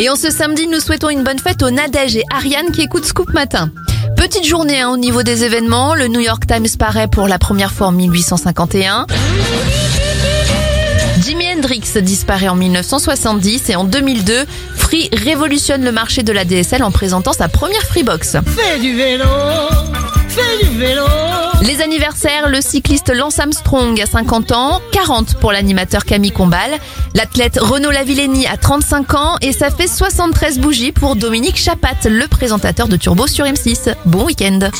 Et en ce samedi, nous souhaitons une bonne fête aux Nadège et Ariane qui écoutent Scoop Matin. Petite journée hein, au niveau des événements, le New York Times paraît pour la première fois en 1851. Jimi Hendrix disparaît en 1970 et en 2002, Free révolutionne le marché de la DSL en présentant sa première Freebox. Fais du vélo, fais du vélo. Les anniversaires, le cycliste Lance Armstrong à 50 ans, 40 pour l'animateur Camille Combal, l'athlète Renaud Lavillenie à 35 ans et ça fait 73 bougies pour Dominique Chapat, le présentateur de Turbo sur M6. Bon week-end